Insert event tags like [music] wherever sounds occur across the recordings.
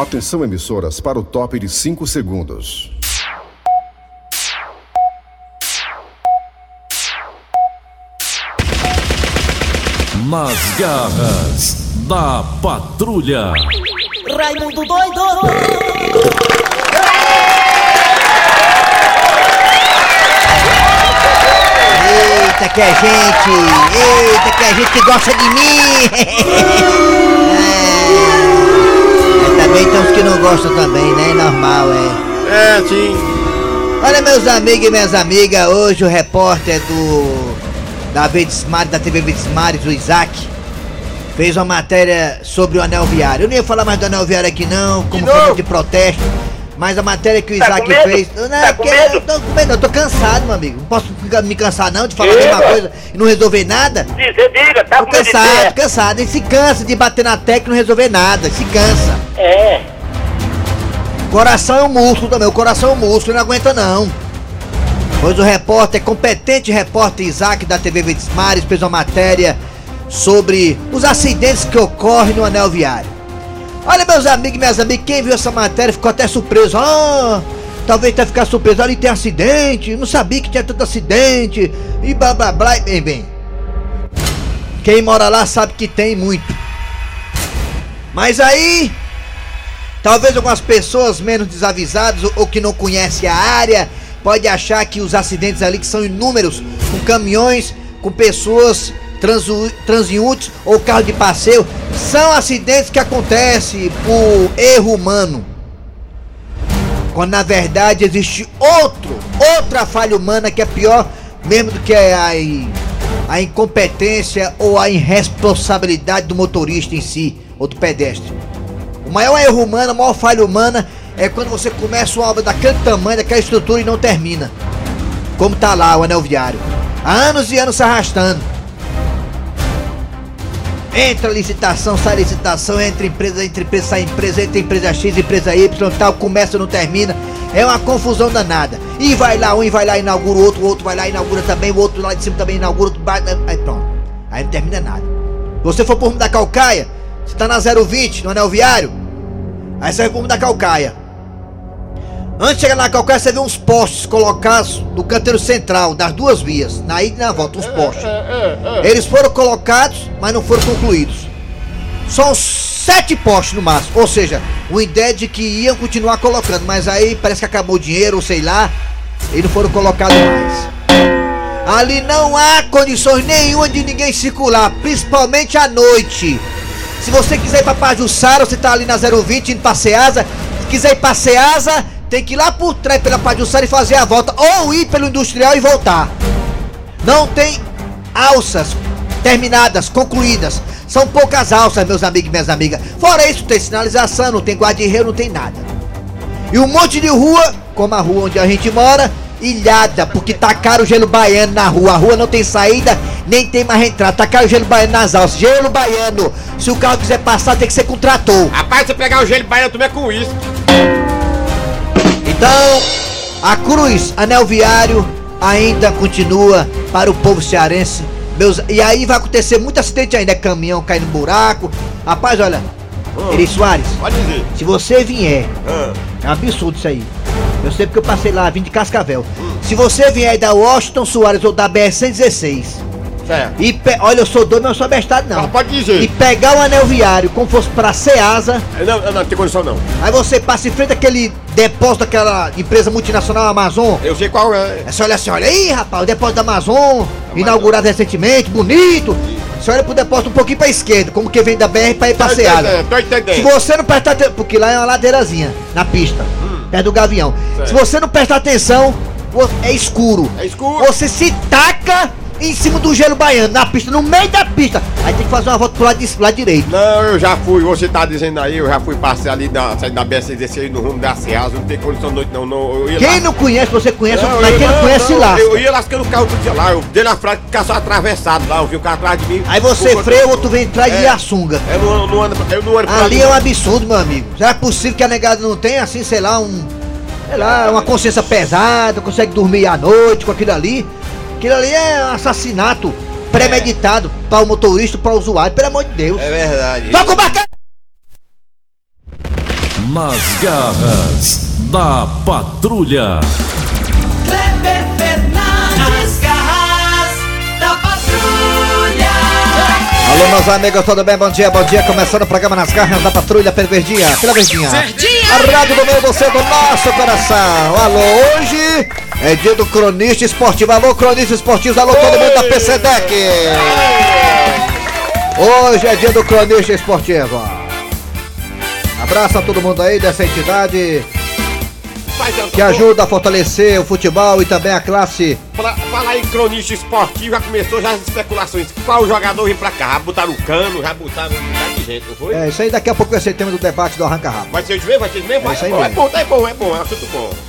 Atenção, emissoras, para o top de 5 segundos. Nas garras da patrulha. Raimundo doido! Eita que é gente! Eita que é gente que gosta de mim! [laughs] é, também tem uns que não gostam também, né? Normal, é. É, sim. Olha meus amigos e minhas amigas, hoje o repórter do da Vedismar, da TV Vedismares, o Isaac, fez uma matéria sobre o anel viário. Eu não ia falar mais do anel viário aqui não, como De forma de protesto. Mas a matéria que o Tá Isaac medo? fez. Não, Tá é medo? eu tô com medo, eu tô cansado, meu amigo. Não posso me cansar não de falar a Diga. mesma coisa e não resolver nada. Diga, diga, tá Tô cansado, cansado. Ele se cansa de bater na tecla e não resolver nada. Se cansa. É. Coração é um músculo também, o coração é um músculo, não aguenta não. Pois o repórter, competente repórter Isaac da TV Verdes fez uma matéria sobre os acidentes que ocorrem no anel viário. Olha meus amigos e minhas amigas, quem viu essa matéria ficou até surpreso. Ah, talvez até ficar surpreso, ali tem acidente, não sabia que tinha tanto acidente, e blá blá blá, e bem, bem. Quem mora lá sabe que tem muito. Mas aí, Talvez algumas pessoas menos desavisadas ou- que não conhecem a área pode achar que os acidentes ali que são inúmeros com caminhões, com pessoas transeuntes ou carro de passeio são acidentes que acontecem por erro humano. Quando na verdade existe outro, outra falha humana que é pior mesmo do que a, a incompetência ou a irresponsabilidade do motorista em si ou do pedestre. O maior erro humano, a maior falha humana é quando você começa uma obra daquele tamanho, daquela estrutura e não termina. Como tá lá o anel viário. Há anos e anos se arrastando. Entra licitação, sai licitação, entra empresa, entra empresa, sai empresa, entra empresa X, empresa Y, tal, começa, não termina. É uma confusão danada. E vai lá, um e vai lá, inaugura o outro, o outro vai lá, inaugura também, o outro lá de cima também inaugura, outro aí pronto. Aí não termina nada. Você for por da Calcaia, você tá na 020, no anel viário, aí você vai por rumo da Calcaia. Antes de chegar na Calcaia, você vê uns postes colocados no canteiro central, das duas vias, na ida e na volta, uns postes. Eles foram colocados, mas não foram concluídos. São sete postes no máximo. Ou seja, uma ideia de que iam continuar colocando, mas aí parece que acabou o dinheiro, ou sei lá, e não foram colocados mais. Ali não há condições nenhuma de ninguém circular, principalmente à noite. Se você quiser ir pra Pajuçara, você tá ali na 020 indo pra Ceasa. Se quiser ir pra Ceasa, tem que ir lá por trás pela Pajuçara e fazer a volta. Ou ir pelo Industrial e voltar. Não tem alças terminadas, concluídas. São poucas alças, meus amigos e minhas amigas. Fora isso, tem sinalização, não tem guarda-reio, não tem nada. E um monte de rua, como a rua onde a gente mora, ilhada, porque tacaram o gelo baiano na rua. A rua não tem saída, nem tem mais entrada. Tacaram o gelo baiano nas alças. Gelo baiano. Se o carro quiser passar, tem que ser com trator. Rapaz, se eu pegar o gelo baiano, tu é com isso. Então, a cruz, anel viário, ainda continua para o povo cearense. Meus, e aí vai acontecer muito acidente ainda, é caminhão caindo no buraco. Rapaz, olha, Eri Soares, Pode dizer. se você vier, Ah, é um absurdo isso aí. Eu sei porque eu passei lá, vim de Cascavel. Se você vier da Washington Soares ou da BR-116 certo. e olha, eu sou doido, mas eu sou abestado não. Pode dizer. E pegar o anel viário como fosse pra Ceasa, Não, não, não tem condição não. aí você passa em frente àquele depósito daquela empresa multinacional Amazon. Eu sei qual é. Aí você olha assim, olha aí, rapaz, o depósito da Amazon, inaugurado recentemente, bonito. Você olha pro depósito um pouquinho pra esquerda, como que vem da BR pra ir pra Tô Ceasa. entendendo, tô Se você não prestar atenção, porque lá é uma ladeirazinha, na pista, perto do Gavião. Certo. Se você não prestar atenção, é escuro. É escuro. Você se taca em cima do gelo baiano, na pista, no meio da pista. Aí tem que fazer uma volta pro lado, pro lado direito. Não, eu já fui, você tá dizendo aí, eu já fui passar ali da, sair da BS16 no rumo da Ceasa, não tem condição noite não, não. Quem lá- não conhece, você conhece, Não, mas eu- quem não, conhece não, lá. Eu ia lascando o carro todo dia lá, eu dei na frente, ficar só atravessado lá, eu vi o carro atrás de mim. Aí você freia, o outro vem atrás É. de açunga. Eu não, não ando, eu não ando Ali é um absurdo, meu amigo. Será possível que a negada não tenha, assim, sei lá, um. Sei lá, uma consciência pesada, consegue dormir à noite com aquilo ali? Aquilo ali é um assassinato premeditado para o motorista, para o usuário, pelo amor de Deus. É verdade. Toca o bacana! Nas garras da patrulha. Kleber Fernandes, garras da patrulha. Alô, meus amigos, tudo bem? Bom dia, bom dia. Começando o programa Nas Garras da Patrulha pela Verdinha. Pela Verdinha. A rádio do meu, você, do nosso coração. Alô, hoje é dia do cronista esportivo. Alô, cronista esportivo. Alô, todo mundo da PCDEC. Hoje é dia do cronista esportivo. Abraço a todo mundo aí dessa entidade que ajuda a fortalecer o futebol e também a classe. Fala, fala aí, cronista esportivo, já começou já as especulações. Qual jogador vem pra cá? Já botaram o cano, já botaram um de gente, não foi? É, isso aí daqui a pouco vai ser tema do debate do Arranca Rabo. Vai ser de mesmo? Vai ser de mesmo? É isso aí bom, é bom, é bom, é bom, é assunto bom.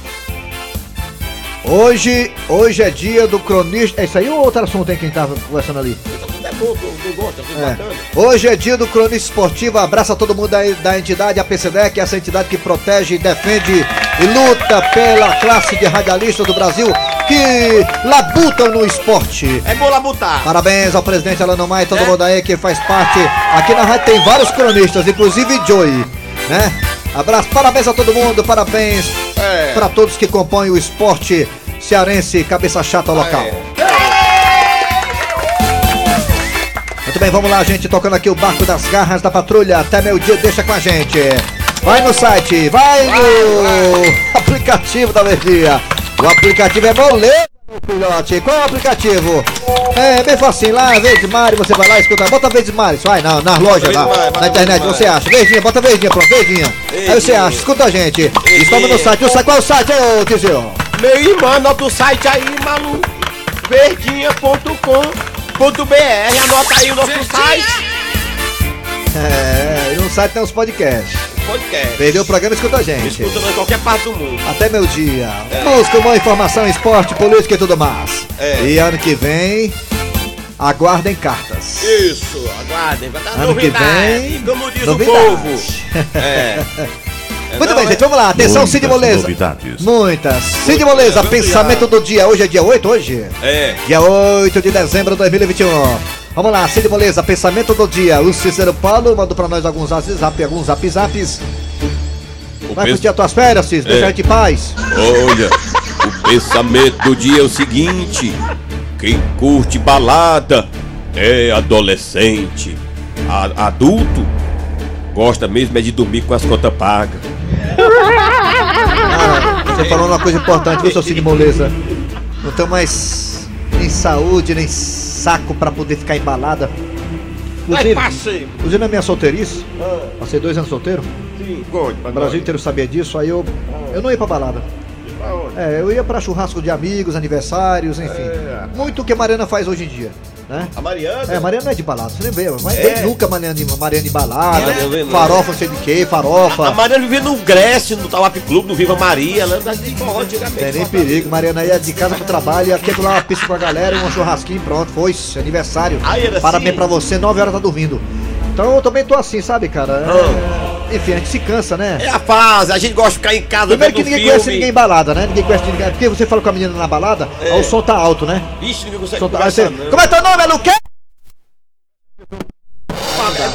Hoje, hoje é dia do cronista. É isso aí ou outro assunto aí quem tava conversando ali? É bom, tu É. Hoje é dia do cronista esportivo. Abraça todo mundo da, da entidade, a PCDEC, essa entidade que protege, defende e luta pela classe de radialistas do Brasil que labutam no esporte. É bom lá botar. Parabéns ao presidente Alano Maia e todo É. mundo aí que faz parte. Aqui na rádio tem vários cronistas, inclusive Joey, né? Abraço, parabéns a todo mundo, parabéns É. para todos que compõem o esporte cearense cabeça chata local. Muito bem, vamos lá, gente, tocando aqui o barco das garras da patrulha. Até meio dia, deixa com a gente. Vai no site, vai no [laughs] aplicativo da Verdinha. O aplicativo é moleiro, filhote. Qual é o aplicativo? É bem facinho, lá, Verde Mari, você vai lá, escuta. Bota Verde Mari, vai na, na loja, lá, na internet, você acha. Verdinha, bota Verdinha, pronto, Verdinha. Aí você acha, escuta a gente. Estamos no site, o site, qual é o site aí, ô Tizio? Meu irmão, anota o site aí, maluco. verdinha.com.br. Anota aí o nosso site. É, e no site tem os podcasts. Podcast. Perdeu o programa, escuta a gente. Escuta em qualquer parte do mundo. Até meu dia. Busca uma informação, esporte, política e tudo mais. É. E ano que vem, aguardem cartas. Isso, aguardem, vai dar Ano que novidade. vem, como diz novidade. o povo. [laughs] É. Muito Não, bem, é- gente, vamos lá. Atenção, Cid Moleza. novidades. Muitas. Cid Moleza, pensamento do dia. Hoje é dia 8, hoje? É. Dia 8 de dezembro de 2021. Vamos lá, Cid Moleza, pensamento do dia. O Cícero Paulo mandou pra nós alguns zap, alguns zap zaps. Vai pens- curtir as tuas férias, Cícero. Deixa É. a gente em paz. Olha, o pensamento do dia é o seguinte: quem curte balada é adolescente. A- adulto gosta mesmo é de dormir com as contas pagas. Cara, você falou uma coisa importante, viu, seu Cid Moleza? Não tenho mais nem saúde, nem saco pra poder ficar embalada. Inclusive, passei. inclusive na minha solteirice, passei dois anos solteiro, Sim, conte o Brasil inteiro sabia disso, aí eu, eu não ia pra balada. Pra? É, eu ia pra churrasco de amigos, aniversários, enfim. É. Muito o que a Mariana faz hoje em dia, né? A Mariana? É, a Mariana não é de balada, você nem vê, mas É. vem nunca Mariana, de- Mariana de balada, É, farofa, sei de que, A farofa. Mariana vivia no Grécia, no Tawap Clube, no Viva Maria, lá de forró antigamente. Não tem nem perigo, Mariana ia de casa pro trabalho, ia quebrar uma pista com a galera, um churrasquinho, pronto, foi aniversário. Ah, era Parabéns assim? pra você, 9 horas tá dormindo. Então eu também tô assim, sabe, cara? É, Enfim, a gente se cansa, né? É a fase, a gente gosta de ficar em casa Primeiro que ninguém filme. conhece ninguém em balada, né? Ninguém conhece ninguém. Porque você fala com a menina na balada, É. o som tá alto, né? Ixi, ninguém consegue som tá... aí você. Como é teu nome, é Luque? É,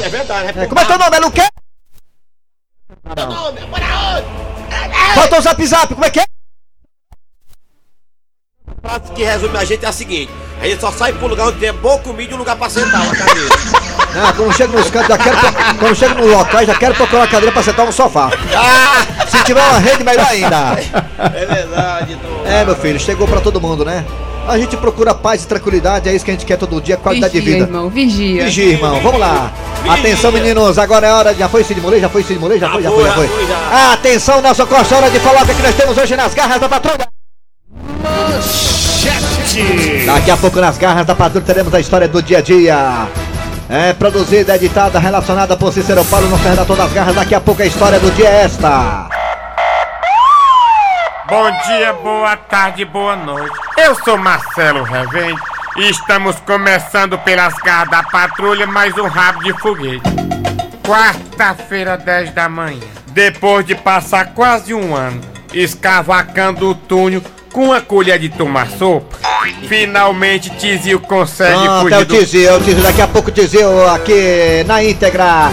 é verdade, é É, como é teu nome, é Luque? teu nome? É para onde? Falta o zap zap, como é que é? A frase que resume a gente é a seguinte: a gente só sai pro lugar onde tem boa comida e um lugar pra sentar, uma cadeira. Ah, quando chega nos cantos, já quero, quando chega no local, já quero procurar uma cadeira pra sentar no sofá. ah! Se tiver uma rede, melhor ainda. É verdade, Tom. É, meu filho, chegou pra todo mundo, né? A gente procura paz e tranquilidade, é isso que a gente quer todo dia, qualidade de Vigia, vida. irmão, vigia. Vigia, irmão, vamos lá. Vigia. Atenção, meninos, agora é hora. Já foi Cid Molê? Já foi Cid Molê? Já, Já foi, já foi, já foi. foi, já. Atenção, nossa costa, hora de falar o que, é que nós temos hoje nas garras da patrulha. Daqui a pouco nas garras da patrulha teremos a história do dia a dia. É produzida, editada, relacionada por Cícero Paulo no redator das garras. Daqui a pouco a história do dia é esta. Bom dia, boa tarde, boa noite. Eu sou Marcelo Revende e estamos começando pelas garras da patrulha mais um rabo de foguete. Quarta-feira, 10 da manhã. Depois de passar quase um ano escavacando o túnel com uma colher de tomar sopa, finalmente Tizio consegue Pronto, é fugir o do... Tizio, é o Tizio. Daqui a pouco o Tizio aqui na íntegra.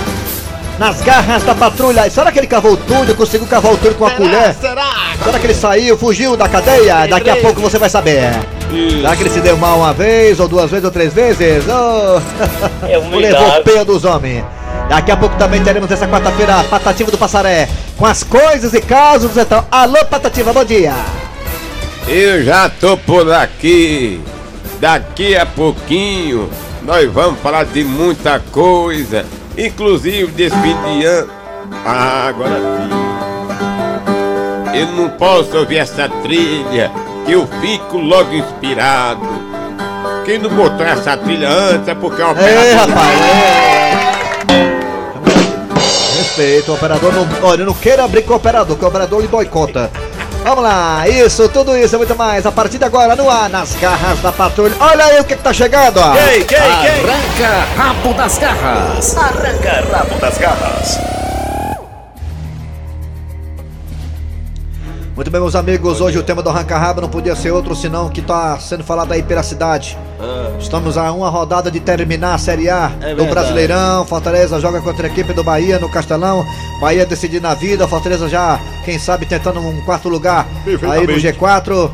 nas garras da patrulha. Será que ele cavou o túnel, conseguiu cavar o túnel com a colher? Será? Será que ele saiu, fugiu da cadeia? Daqui a pouco você vai saber. Será que ele se deu mal uma vez, ou duas vezes, ou três vezes? Oh. É [laughs] Levou peia dos homens. Daqui a pouco também teremos essa quarta-feira a Patativa do Passaré. Com as coisas e casos do Zetão. Alô, Patativa, bom dia. Eu já tô por aqui. Daqui a pouquinho nós vamos falar de muita coisa, inclusive desse fim de ano. Ah, agora sim. Eu não posso ouvir essa trilha, que eu fico logo inspirado. Quem não botou essa trilha antes é porque é uma Ei, operadora- rapaz. Respeito, o operador não. Olha, não queira abrir com o operador, que o operador lhe boicota. Vamos lá, isso, tudo isso e muito mais. A partir de agora, no ar, nas garras da patrulha. Olha aí o que, que tá chegando, ó. Quem, quem, quem? Arranca rabo das garras. Arranca rabo das garras. Muito bem, meus amigos, hoje o tema do Arranca Rabo não podia ser outro senão que tá sendo falado aí pela cidade. Estamos a uma rodada de terminar a Série A do verdade. Brasileirão. Fortaleza joga contra a equipe do Bahia no Castelão. Bahia decidindo na vida. Fortaleza já, quem sabe, tentando um quarto lugar aí no G4.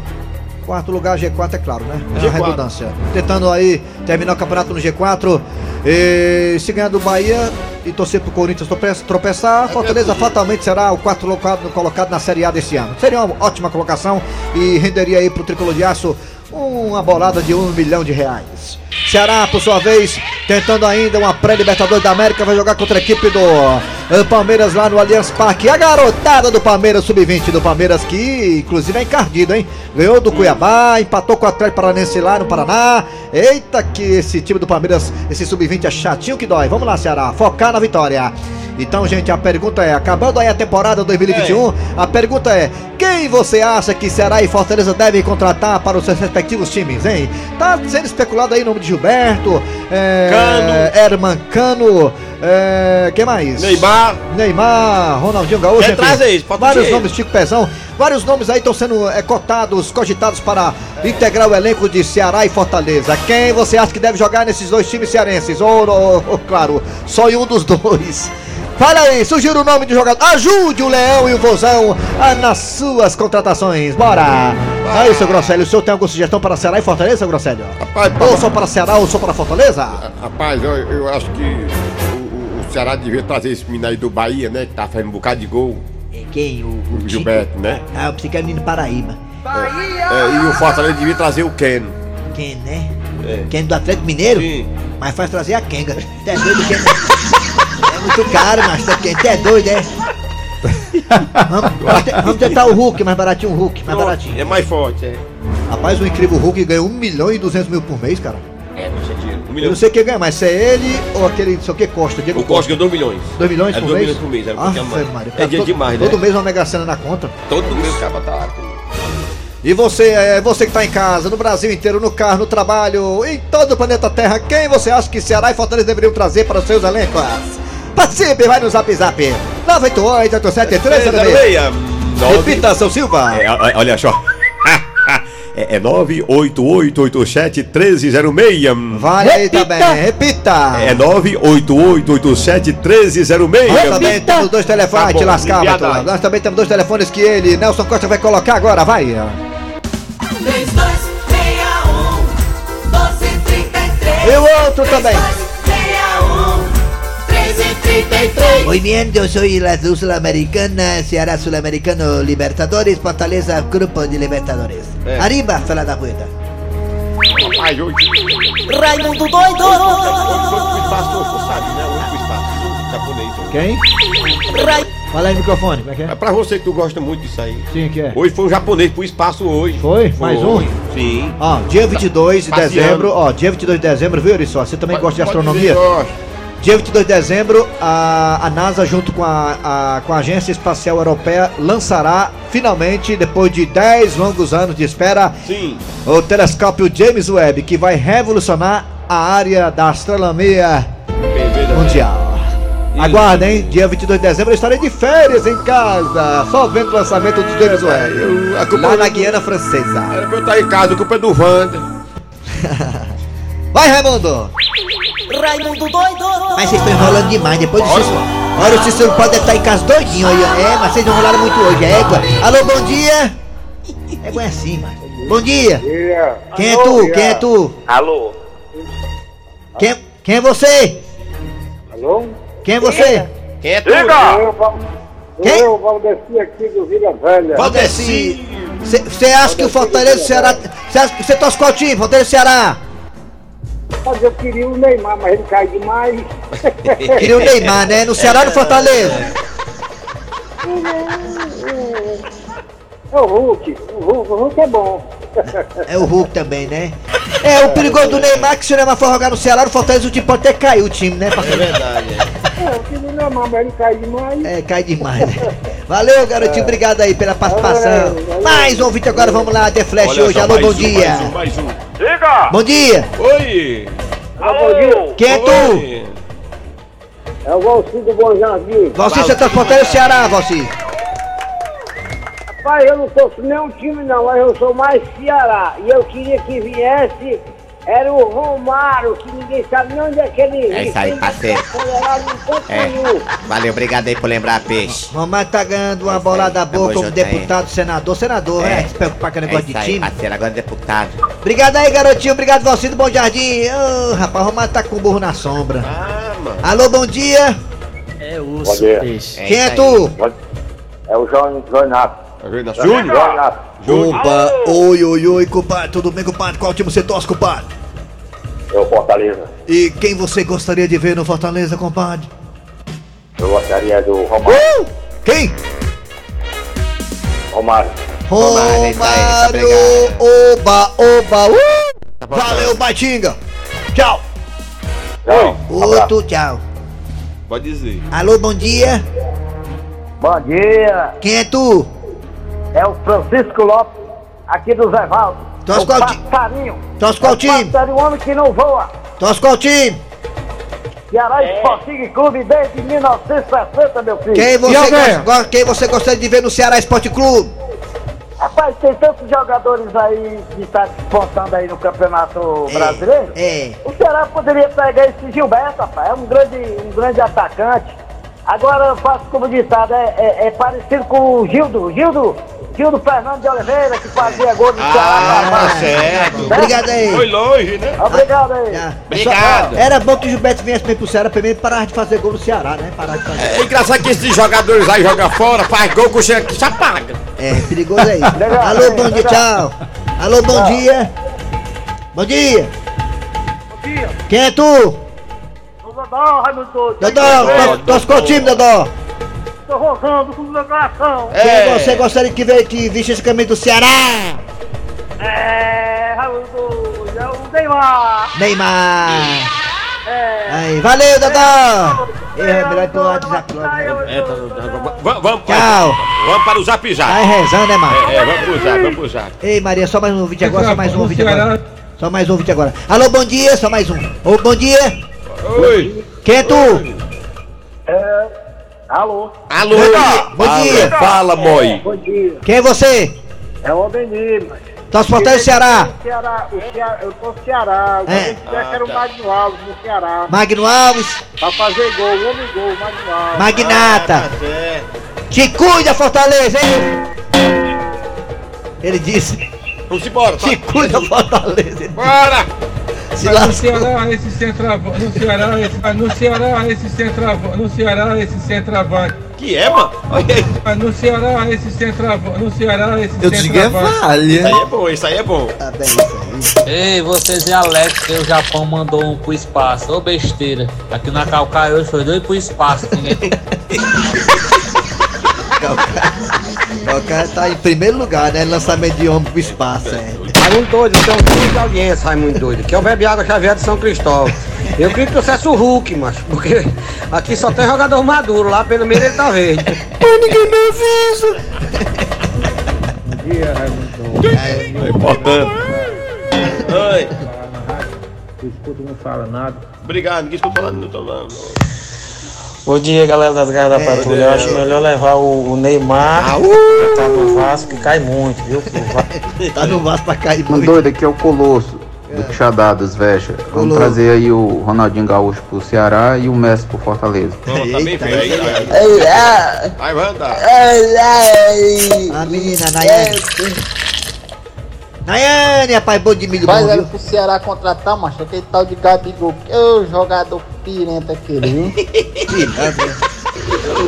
Quarto lugar, G4 é claro, né? É uma G4. redundância. Tentando aí terminar o campeonato no G4. E se ganhar do Bahia e torcer pro Corinthians trope- tropeçar, Fortaleza fatalmente será o quarto colocado, colocado na Série A desse ano. Seria uma ótima colocação e renderia aí pro Tricolor de Aço uma bolada de um milhão de reais. Ceará, por sua vez, tentando ainda uma pré-Libertadores da América, vai jogar contra a equipe do Palmeiras lá no Allianz Parque. A garotada do Palmeiras, sub-20 do Palmeiras, que inclusive é encardido, hein? Ganhou do Cuiabá, empatou com o Atlético Paranense lá no Paraná. Eita, que esse time do Palmeiras, esse sub-20 é chatinho que dói. Vamos lá, Ceará, focar na vitória. Então, gente, a pergunta é: acabando aí a temporada 2021, a pergunta é: quem você acha que Ceará e Fortaleza devem contratar para os seus respectivos times, hein? Tá sendo especulado aí o nome de Gilberto, é, Cano. Herman Cano, é, quem mais? Neymar. Neymar, Ronaldinho Gaúcho, trazer isso, pode vários dizer. nomes, Chico Pezão, vários nomes aí estão sendo é, cotados, cogitados para integrar o elenco de Ceará e Fortaleza. Quem você acha que deve jogar nesses dois times cearenses? Ou, ou- ou, claro, só em um dos dois. Fala aí, sugira o nome de jogador. Ajude o Leão e o Vozão a, nas suas contratações. Bora! Aí, seu Grosselio, o senhor tem alguma sugestão para Ceará e Fortaleza, seu Grosselio? Rapaz, Ou só para Ceará ou só para Fortaleza? Rapaz, eu, eu acho que o, o- o Ceará devia trazer esse menino aí do Bahia, né? Que tá fazendo um bocado de gol. Quem? O, O Gilberto, né? Ah, eu pensei que era menino Paraíba. É, e o Fortaleza devia trazer o Keno. Quem, né? Quem do Atlético Mineiro? Sim. Mas faz trazer a Kenga. Tu é doido, Kenga? É muito caro, mas tá quente. Tu é doido, é? Vamos, vamos te- vamos tentar o Hulk, mais baratinho o Hulk, mais baratinho. É mais forte, é. Rapaz, o incrível Hulk ganhou 1 milhão e 200 mil por mês, cara. Um Eu milhão. não sei quem ganha, mas se é ele ou aquele, não sei o que, Costa, Diego O Costa ganhou 2 milhões. 2 milhões É por dois mês? milhões por mês, era um mais. Maria, É dinheiro todo- demais, né? Todo mês uma mega cena na conta. Todo mês o cara tá. E você, é, você que tá em casa, no Brasil inteiro, no carro, no trabalho, em todo o planeta Terra, quem você acha que Ceará e Fortaleza deveriam trazer para os seus elencos? Participe, vai no zap zap. 988 873 Repita, seu Silva. É, o- olha só. É, é 988871306. Vale aí também, repita. É 988871306. Nós também temos dois telefones, Tá bom, te lascar. Nós também temos dois telefones que ele, Nelson Costa, vai colocar agora, vai. 3261 1233 E o outro também. 3261 1333 Muy bien, yo soy la Sul-Americana, Ceará Sul-Americano Libertadores, Fortaleza Grupo de Libertadores. Arriba, fala da hoje. Raimundo Hoje doido! foi pro espaço, hoje tu sabe, né? Hoje pro espaço. Japonês. hoje. Quem? Rai... Fala aí no microfone, como é que É é? pra você que tu gosta muito disso aí. Sim, que é? Hoje foi um japonês pro espaço hoje. Foi? Mais um? Sim. Ó, dia 22 de Passeando. dezembro, ó, dia 22 de dezembro, viu, Erisó? Você também gosta de Pode astronomia? dizer, gosto. Dia 22 de dezembro, a, a NASA, junto com a, a- com a Agência Espacial Europeia, lançará, finalmente, depois de 10 longos anos de espera, Sim. o telescópio James Webb, que vai revolucionar a área da astronomia mundial. Aguardem, dia 22 de dezembro eu estarei de férias em casa, só vendo o lançamento do James Webb. A culpa Lá é na Guiana Francesa. Era pra eu estar em casa, a culpa é do Wanda. [laughs] Vai, Raimundo! Raimundo doido! Mas vocês estão enrolando demais, depois disso. Olha, o Cícero pode estar em casa doidinho aí, ó. É, mas vocês não rolaram muito hoje, é égua. Alô, bom dia. Égua é assim, mano. Bom dia. Quem é tu? Quem é tu? Alô? Quem, quem é você? Alô? Quem é você? Quem é tu? Eu, Val- Quem? eu, Valdeci aqui do Vila Velha. Valdeci. Você acha que o Fortaleza do Ceará. Você torce qual time? Fortaleza do Ceará? Mas eu queria o Neymar, mas ele cai demais. [laughs] Queria o Neymar, né? No Ceará ou no Fortaleza? É o Hulk. O Hulk, o Hulk é bom. É o Hulk também, né? É, o perigoso do Neymar é que se o Neymar for jogar no Ceará, no Fortaleza, o time pode até cair o time, né? É verdade, é. É, eu queria o Neymar, mas ele cai demais. É, cai demais, né? Valeu, garotinho, obrigado aí pela participação. Mais um ouvinte agora, vamos lá, The Flash Olha hoje. só, Alô, mais bom um, dia. Mais um, mais um. Diga! Bom dia. Oi! Alô? Quem é tu? Oi. É o Valci do Bom Jardim. Valci, você tá Fortaleza ou Ceará, Valci? Pai, eu não torço nenhum time não, mas eu sou mais Ceará. E eu queria que viesse, era o Romário, que ninguém sabe nem onde é que ele É isso aí, parceiro. É. Valeu, obrigado aí por lembrar, peixe. Romário tá ganhando uma bolada boa como junto aí. deputado, senador, senador, É. né? Se preocupar com o É negócio de isso aí, time. parceiro, agora é deputado. Obrigado aí, garotinho. Obrigado, Valci do Bom Jardim. Ô, rapaz, o Romário tá com o burro na sombra. Ah, mano. Alô, bom dia. É urso, dia. peixe. Quem é isso aí. tu? É o João. Tá vendo? Júnior? Renato. Opa, oi, oi, oi, compadre. Tudo bem, compadre? Qual time você torce, compadre? É o Fortaleza. E quem você gostaria de ver no Fortaleza, compadre? Eu gostaria do Romário. Uh! Quem? Romário. Romário, aí, tá Romário, oba, oba, uh! Valeu, Batinga. Tchau. Tchau. Outro tchau. Pode dizer. Alô, bom dia. Bom dia. Quem é tu? É o Francisco Lopes, aqui do Zé Valdo. Torce o qual ti- passarinho. Torce qual É o time? Passarinho, o homem que não voa. Torce qual time? Ceará Esportivo Clube desde 1960, meu filho. Quem você, gosta, quem você gostaria de ver no Ceará Esporte Clube? Rapaz, tem tantos jogadores aí que estão disputando aí no Campeonato É, Brasileiro. É. O Ceará poderia pegar esse Gilberto, rapaz. É um grande, um grande atacante. Agora eu faço como ditado, é, é- é parecido com o Gildo. Gildo, Gildo Fernando de Oliveira, que fazia gol no Ceará. tá certo. Obrigado aí. Foi longe, né? Obrigado aí. Já. Obrigado. Só- Era bom que o Gilberto viesse bem pro Ceará primeiro parar de fazer gol no Ceará, né? Parar de fazer. É engraçado que esses jogadores aí jogam fora, faz gol com chega que se apaga. É, perigoso aí. Legal, Alô, bom dia, legal. tchau. Alô, bom dia. Bom dia. Quem é tu? Dodó, Raimundo Doido. Dodó, tor- torce qual time, Dodó? Tô rosando com o coração. Quem você gostaria que, veio, que visse esse caminho do Ceará? É, Doido, é o Neymar. Neymar. É. Aí, valeu, Dodó. É, melhor pro WhatsApp logo. É, tá, tá, vamos, vamos, Tchau. vamos para o zap Vai zap. rezando, né, mano? É, vamos pro zap, vamos pro zap. Ei, Maria, só mais um vídeo agora, só mais um vídeo agora. Só mais um vídeo agora. Alô, bom dia, só mais um. Ô, bom dia. Oi. Quem é tu? É, alô, Alô. Bom Fala, dia. Fala, moi. bom dia. Quem é você? É o Aldenir, mas... Torce Fortaleza Ceará. O Ceará, o Ceará, eu tô no Ceará. O É. que tiver que era o Magno Alves no Ceará. Magno Alves, Pra fazer gol, o homem gol, o Magno Alves. Magnata. Te cuida, Fortaleza, hein? Ele disse. Vamos embora. tá? Te cuida, Fortaleza. Bora. Se No. Ceará, esse centroavante. No Ceará, esse, no Ceará, esse centroavante. No Ceará, esse centroavante. Que é, mano? Olha aí. No Ceará, esse centroavante. No Ceará, esse Eu digo é centroavante. Isso aí é bom, isso aí é bom. Tá bem, isso aí. Ei, vocês e Alex, que o Japão mandou um pro espaço. Ô besteira. Aqui na Calcaia hoje foi dois pro espaço. Ninguém... [laughs] O cara tá em primeiro lugar, né? Lançamento de homem pro espaço, é. Raimundo Doido, tem um time de audiência, Raimundo Doido, que é o Bebe Água Xavier de São Cristóvão. Eu queria que trouxesse o Hulk, macho, porque aqui só tem jogador maduro, lá pelo meio ele tá verde. Ninguém me avisa. Bom dia, Raimundo. É importante. Oi. Eu escuto, não fala nada. Obrigado, ninguém estou falando, não tô falando. Bom dia, galera das garras da É, patrulha. Eu acho melhor levar o, o Neymar tá no Vasco, que cai muito, viu? [laughs] Tá no vaso pra cair muito. Doido, aqui é o Colosso. do Puxadadas, Veja. Vamos Olô. trazer aí o Ronaldinho Gaúcho pro Ceará e o Messi pro Fortaleza. Pronto, tá bem feito. Aí, Wanda. A menina, Nayane. Nayane, rapaz, bom de milho Faz bom, ela viu? pro Ceará contratar, macho, aquele tal de Gabigol. que Ô, jogador pirenta aquele, viu? [laughs]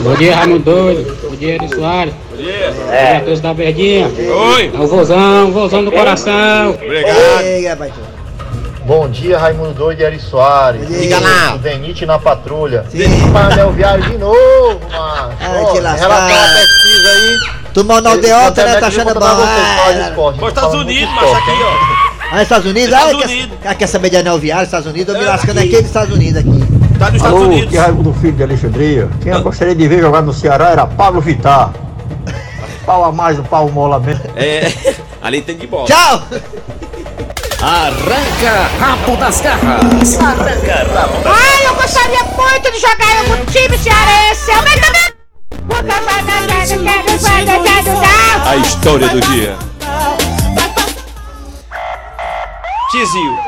Bom dia, Raimundo Doido. Bom dia, Eri Soares. Bom dia. Bom dia a todos da Verdinha. Oi. É o vozão, vozão do coração. Obrigado. Ei, rapaz. Bom dia, Raimundo Doido e Eri Soares. Diga lá. Venite na patrulha. Painel Viário de novo, macho. Ai, que em lascar. relação à pesquisa aí. Tu mandou o deota, né? Tá achando bom. Os Estados Unidos, mas aqui, ó. Ah, Estados Unidos? Estados ah, Unidos. Quer, quer saber de anel viário, Estados Unidos? Eu me lascando aqui dos Estados Unidos aqui. Tá nos Estados Alô, Unidos. que Raimundo Filho de Alexandria. Quem eu gostaria de ver jogar no Ceará era Pablo Vittar. [laughs] Pau a mais do pau mola mesmo. É, [laughs] ali tem de bola. Tchau! Arranca rabo das garras. Arranca rabo das Ai, eu gostaria muito de jogar em algum time cearense. Aumenta meu... A história do dia. Tizio.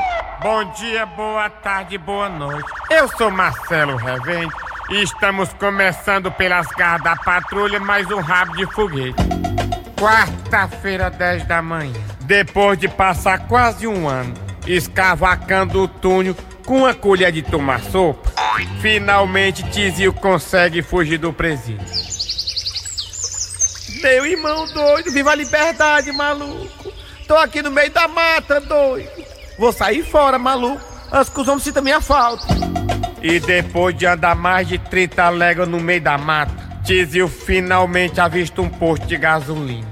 Bom dia, boa tarde, boa noite. Eu sou Marcelo Revende e estamos começando pelas garras da patrulha mais um rabo de foguete. Quarta-feira, 10 da manhã. Depois de passar quase um ano escavacando o túnel com uma colher de tomar sopa, finalmente Tizio consegue fugir do presídio. Meu irmão doido, viva a liberdade, maluco. Tô aqui no meio da mata, doido. Vou sair fora, maluco. Antes que os homens sintam minha falta. E depois de andar mais de 30 léguas no meio da mata, Tizio finalmente avista um posto de gasolina.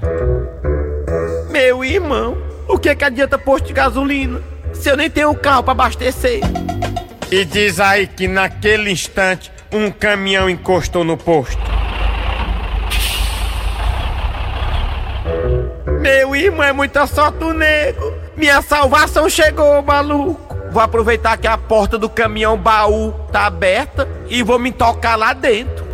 Meu irmão, o que que adianta posto de gasolina se eu nem tenho carro pra abastecer? E diz aí que naquele instante um caminhão encostou no posto. Meu irmão, é muita sorte nego. Minha salvação chegou, maluco. Vou aproveitar que a porta do caminhão baú tá aberta e vou me tocar lá dentro.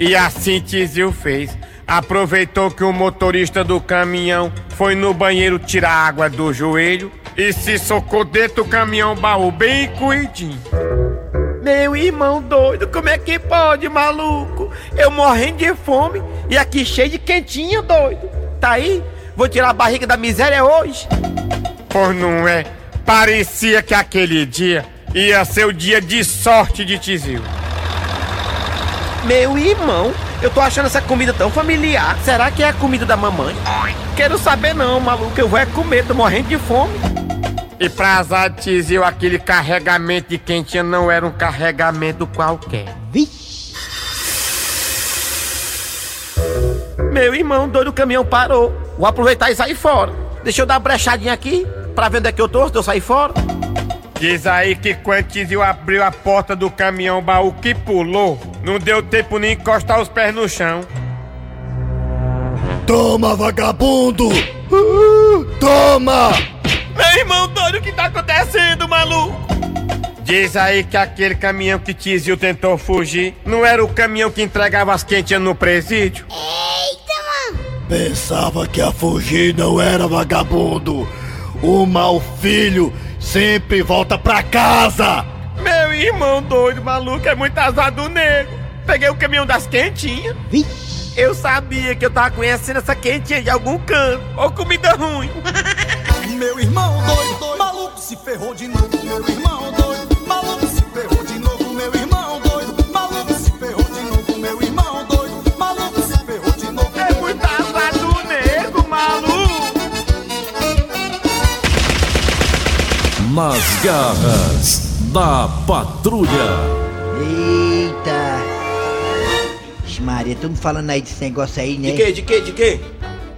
E assim Tizio fez. Aproveitou que o motorista do caminhão foi no banheiro tirar água do joelho e se socou dentro do caminhão baú bem cuidinho. Meu irmão doido, como é que pode, maluco? Eu morrendo de fome e aqui cheio de quentinho, doido. Tá aí? Vou tirar a barriga da miséria hoje? Pois não é. Parecia que aquele dia ia ser o dia de sorte de Tizil. Meu irmão, eu tô achando essa comida tão familiar. Será que é a comida da mamãe? Quero saber não, maluco. Eu vou é comer, tô morrendo de fome. E pra azar de Tizil, aquele carregamento de quentinha não era um carregamento qualquer. Meu irmão, doido, o caminhão parou. Vou aproveitar e sair fora. Deixa eu dar uma brechadinha aqui, pra ver onde é que eu tô, se eu sair fora. Diz aí que quando Tizil abriu a porta do caminhão baú que pulou, não deu tempo nem encostar os pés no chão. Toma, vagabundo! Uh, toma! Meu irmão doido, o que tá acontecendo, maluco? Diz aí que aquele caminhão que Tizil tentou fugir não era o caminhão que entregava as quentinhas no presídio? Pensava que a fugir não era vagabundo. O mau filho sempre volta pra casa. Meu irmão doido, maluco, é muito azar do nego. Peguei o caminhão das quentinhas. Eu sabia que eu tava conhecendo essa quentinha de algum canto. Ou comida ruim. Meu irmão doido, maluco se ferrou de novo. Meu irmão Nas garras da patrulha. Eita! Maria, todo mundo falando aí desse negócio aí, né? De quê? De quê? De quê?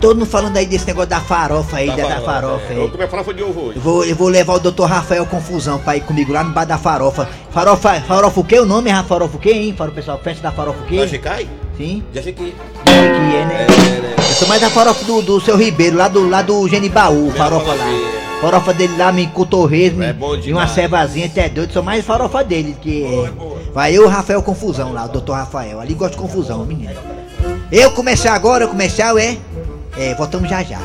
Todo mundo falando aí desse negócio da farofa aí, da, da farofa, Eu vou aí. comer farofa de ovo hoje. Eu vou, eu vou levar o doutor Rafael Confusão pra ir comigo lá no bar da farofa. Farofa, farofa o quê? O nome é farofa o quê, hein? Fala o pessoal, festa da farofa o quê? Chicai? Sim. Já cheguei. Que é, né? Eu sou mais da farofa do, do seu Ribeiro, lá do, lá do Genibaú, farofa lá. Farofa dele lá, me torresmo É bom e uma demais. cevazinha, até doido. Sou mais farofa dele, que é. Vai eu, Rafael Confusão lá, o doutor Rafael. Ali gosta de confusão, menino. Eu começar agora, o comercial é. É, voltamos já já.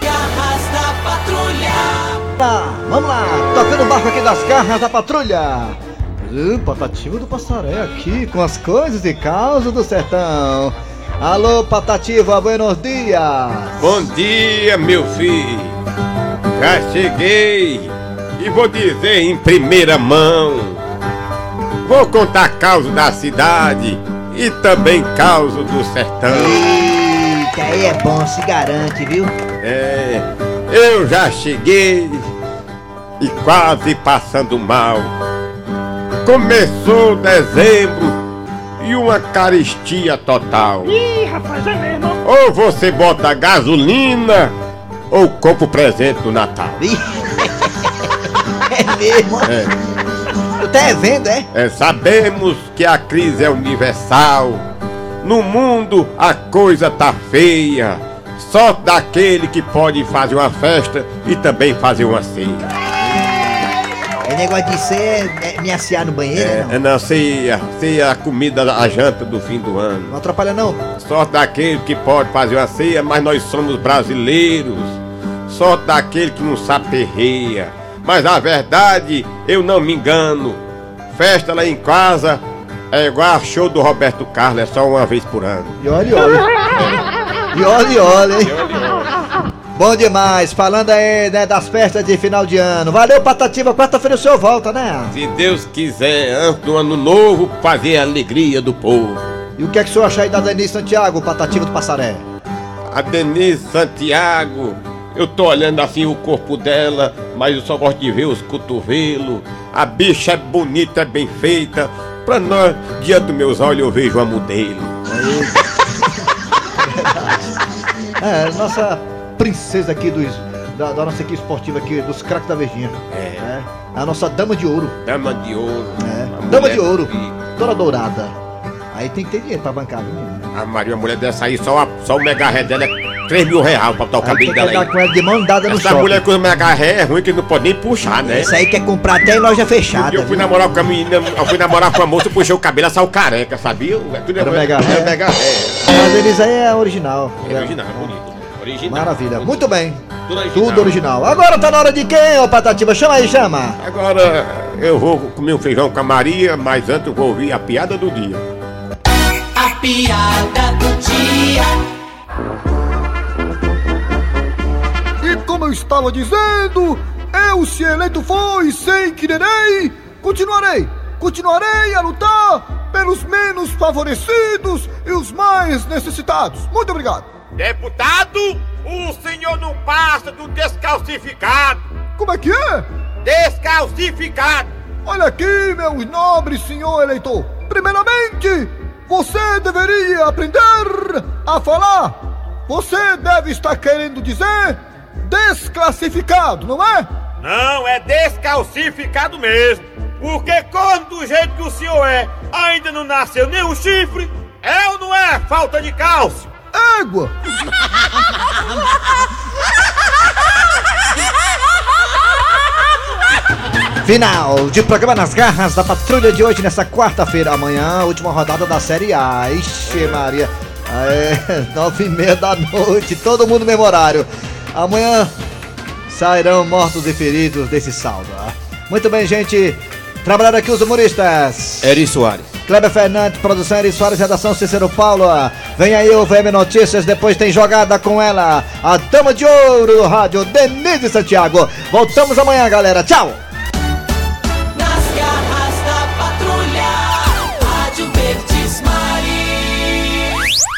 Garras da patrulha. vamos lá, tocando o barco aqui das garras da patrulha. Uh, Patativa do Passaré aqui com as coisas e causas do sertão. Alô, Patativa, buenos dias. Bom dia, meu filho. Já cheguei e vou dizer em primeira mão. Vou contar causa da cidade e também causa do sertão. Eita, aí é bom, se garante, viu? É, eu já cheguei e quase passando mal. Começou dezembro e uma caristia total. Ih, rapaz, é mesmo. Ou você bota gasolina ou compra o presente do Natal. [laughs] É mesmo? É. Tu tá vendo, é? É, sabemos que a crise é universal. No mundo a coisa tá feia. Só daquele que pode fazer uma festa e também fazer uma ceia. É negócio de ser é, me aciar no banheiro, É, não? é na ceia, ceia a comida, a janta do fim do ano. Não atrapalha não. Só daquele que pode fazer uma ceia, mas nós somos brasileiros. Só daquele que não sabe perreia. Mas a verdade, eu não me engano. Festa lá em casa é igual a show do Roberto Carlos, é só uma vez por ano. E olha, e olha. E olha, e olha, hein? Bom demais, falando aí né, das festas de final de ano. Valeu, Patativa, quarta-feira o senhor volta, né? Se Deus quiser, antes do ano novo, fazer a alegria do povo. E o que é que o senhor acha aí da Denise Santiago, Patativa do Passaré? A Denise Santiago, eu tô olhando assim o corpo dela, mas eu só gosto de ver os cotovelos. A bicha é bonita, é bem feita. Pra nós, diante dos meus olhos, eu vejo uma modelo. É, nossa princesa aqui dos, da, da nossa equipe esportiva aqui, dos craques da Verdinha. É. A nossa dama de ouro. Dama de ouro. É. A Dama de ouro. que- dourada. Aí tem que ter dinheiro pra bancar, viu, menino? A Maria, mulher dessa aí, só, a, só o mega ré dela é 3 mil reais pra botar o cabelo dela aí. com ela de mão dada no Essa shopping. mulher com o mega ré é ruim que não pode nem puxar, né? Isso aí quer comprar até em loja fechada. Eu fui viu? namorar com a menina, eu fui namorar com a moça, puxei o cabelo, ela saiu careca, sabia? É tudo Era mega ré? É mega ré. A Denise aí é original. É original, é bonito. Original. Maravilha. Muito bem. Tudo original. Tudo original. Agora tá na hora de quem, ô Patativa? Chama aí, chama. Agora eu vou comer um feijão com a Maria, mas antes eu vou ouvir a piada do dia. A piada do dia. Estava dizendo, eu se eleito fui sem quererei, continuarei, continuarei a lutar pelos menos favorecidos e os mais necessitados. Muito obrigado. Deputado, o senhor não passa do descalcificado. Como é que é? Descalcificado. Olha aqui, meu nobre senhor eleitor. Primeiramente, você deveria aprender a falar. Você deve estar querendo dizer desclassificado, não é? Não, é descalcificado mesmo. Porque quando do jeito que o senhor é, ainda não nasceu nenhum chifre, é ou não é falta de cálcio? Égua! Final de programa nas garras da patrulha de hoje, nessa quarta-feira. Amanhã, última rodada da Série A. Ixi, Maria. É, [laughs] nove e meia da noite, todo mundo no mesmo horário. Amanhã sairão mortos e feridos desse saldo. ah. Muito bem, gente. Trabalharam aqui os humoristas. Eri Soares. Kleber Fernandes, produção Eri Soares, redação Cícero Paulo. Vem aí o VM Notícias, depois tem jogada com ela, a dama de ouro do rádio, Denise Santiago. Voltamos amanhã, galera. Tchau!